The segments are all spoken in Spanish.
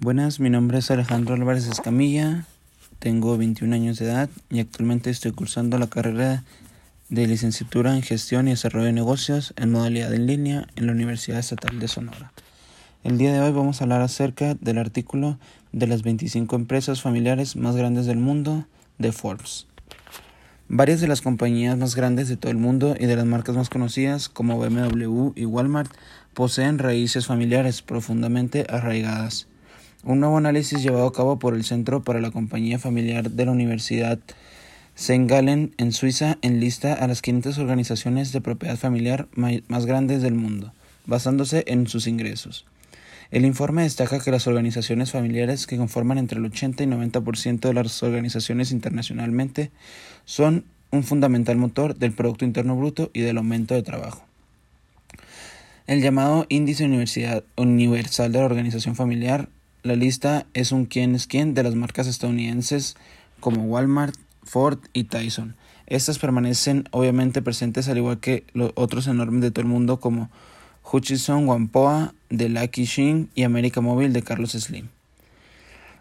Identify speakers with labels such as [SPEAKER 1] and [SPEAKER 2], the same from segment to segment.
[SPEAKER 1] Buenas, mi nombre es Alejandro Álvarez Escamilla, tengo 21 años de edad y actualmente estoy cursando la carrera de licenciatura en Gestión y Desarrollo de Negocios en modalidad en línea en la Universidad Estatal de Sonora. El día de hoy vamos a hablar acerca del artículo de las 25 empresas familiares más grandes del mundo de Forbes. Varias de las compañías más grandes de todo el mundo y de las marcas más conocidas como BMW y Walmart poseen raíces familiares profundamente arraigadas. Un nuevo análisis llevado a cabo por el Centro para la Compañía Familiar de la Universidad St. Gallen en Suiza enlista a las 500 organizaciones de propiedad familiar más grandes del mundo, basándose en sus ingresos. El informe destaca que las organizaciones familiares que conforman entre el 80 y 90% de las organizaciones internacionalmente son un fundamental motor del Producto Interno Bruto y del aumento de trabajo. El llamado Índice Universal de la Organización Familiar la lista es un quién es quién de las marcas estadounidenses como Walmart, Ford y Tyson. Estas permanecen obviamente presentes al igual que los otros enormes de todo el mundo como Hutchison Whampoa de Lucky Sheen y América Móvil de Carlos Slim.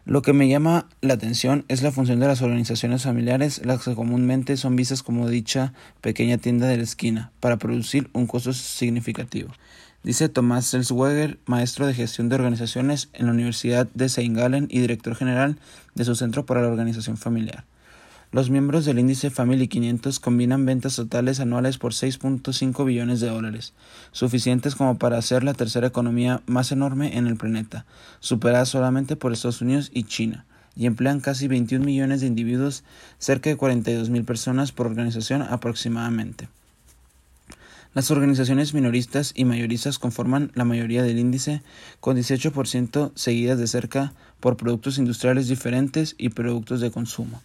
[SPEAKER 1] Lo que me llama la atención es la función de las organizaciones familiares, las que comúnmente son vistas como dicha pequeña tienda de la esquina, para producir un costo significativo. Dice Tomás Selzweger, maestro de gestión de organizaciones en la Universidad de St. Gallen y director general de su Centro para la Organización Familiar. Los miembros del índice Family 500 combinan ventas totales anuales por 6.5 billones de dólares, suficientes como para hacer la tercera economía más enorme en el planeta, superada solamente por Estados Unidos y China, y emplean casi 21 millones de individuos, cerca de 42 mil personas por organización aproximadamente. Las organizaciones minoristas y mayoristas conforman la mayoría del índice, con 18% seguidas de cerca por productos industriales diferentes y productos de consumo.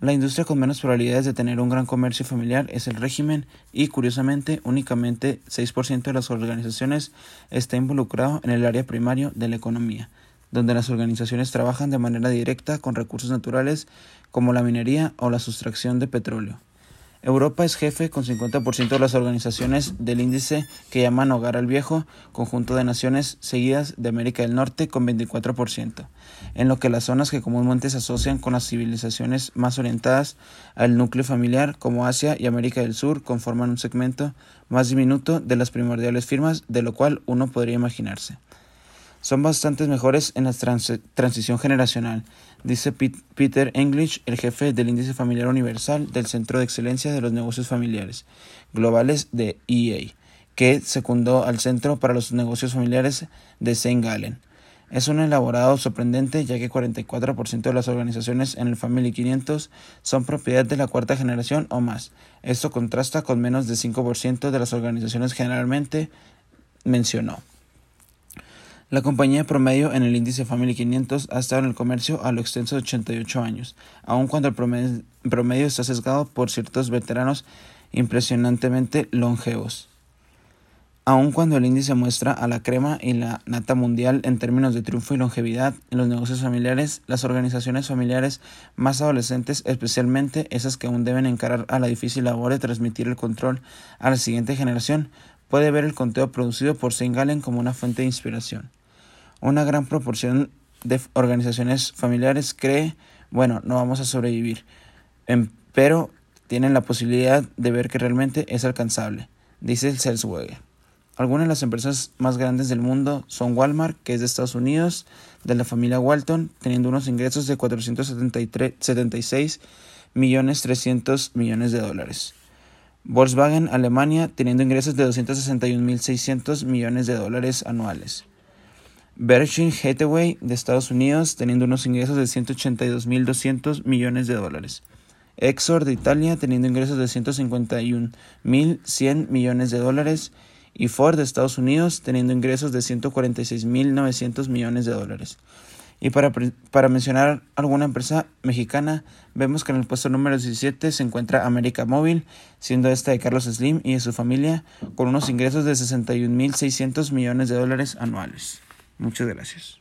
[SPEAKER 1] La industria con menos probabilidades de tener un gran comercio familiar es el régimen y, curiosamente, únicamente 6% de las organizaciones está involucrado en el área primario de la economía, donde las organizaciones trabajan de manera directa con recursos naturales como la minería o la sustracción de petróleo. Europa es jefe con 50% de las organizaciones del índice que llaman Hogar al Viejo, conjunto de naciones seguidas de América del Norte con 24%, en lo que las zonas que comúnmente se asocian con las civilizaciones más orientadas al núcleo familiar como Asia y América del Sur conforman un segmento más diminuto de las primordiales firmas, de lo cual uno podría imaginarse son bastante mejores en la transición generacional, dice Peter English, el jefe del Índice Familiar Universal del Centro de Excelencia de los Negocios Familiares Globales de EA, que secundó al Centro para los Negocios Familiares de St. Gallen. Es un elaborado sorprendente ya que 44% de las organizaciones en el Family 500 son propiedad de la cuarta generación o más. Esto contrasta con menos de 5% de las organizaciones generalmente mencionó. La compañía promedio en el índice Family 500 ha estado en el comercio a lo extenso de 88 años, aun cuando el promedio, está sesgado por ciertos veteranos impresionantemente longevos. Aun cuando el índice muestra a la crema y la nata mundial en términos de triunfo y longevidad en los negocios familiares, las organizaciones familiares más adolescentes, especialmente esas que aún deben encarar a la difícil labor de transmitir el control a la siguiente generación, puede ver el conteo producido por Seingalen como una fuente de inspiración. Una gran proporción de organizaciones familiares cree, bueno, no vamos a sobrevivir, em, pero tienen la posibilidad de ver que realmente es alcanzable, dice el. Algunas de las empresas más grandes del mundo son Walmart, que es de Estados Unidos, de la familia Walton, teniendo unos ingresos de 476 millones 300 millones de dólares. Volkswagen, Alemania, teniendo ingresos de 261.600 millones de dólares anuales. Berkshire Hathaway de Estados Unidos teniendo unos ingresos de 182.200 millones de dólares. Exor de Italia teniendo ingresos de 151.100 millones de dólares y Ford de Estados Unidos teniendo ingresos de 146.900 millones de dólares. Y para, para, mencionar alguna empresa mexicana, vemos que en el puesto número 17 se encuentra América Móvil, siendo esta de Carlos Slim y de su familia, con unos ingresos de 61.600 millones de dólares anuales. Muchas gracias.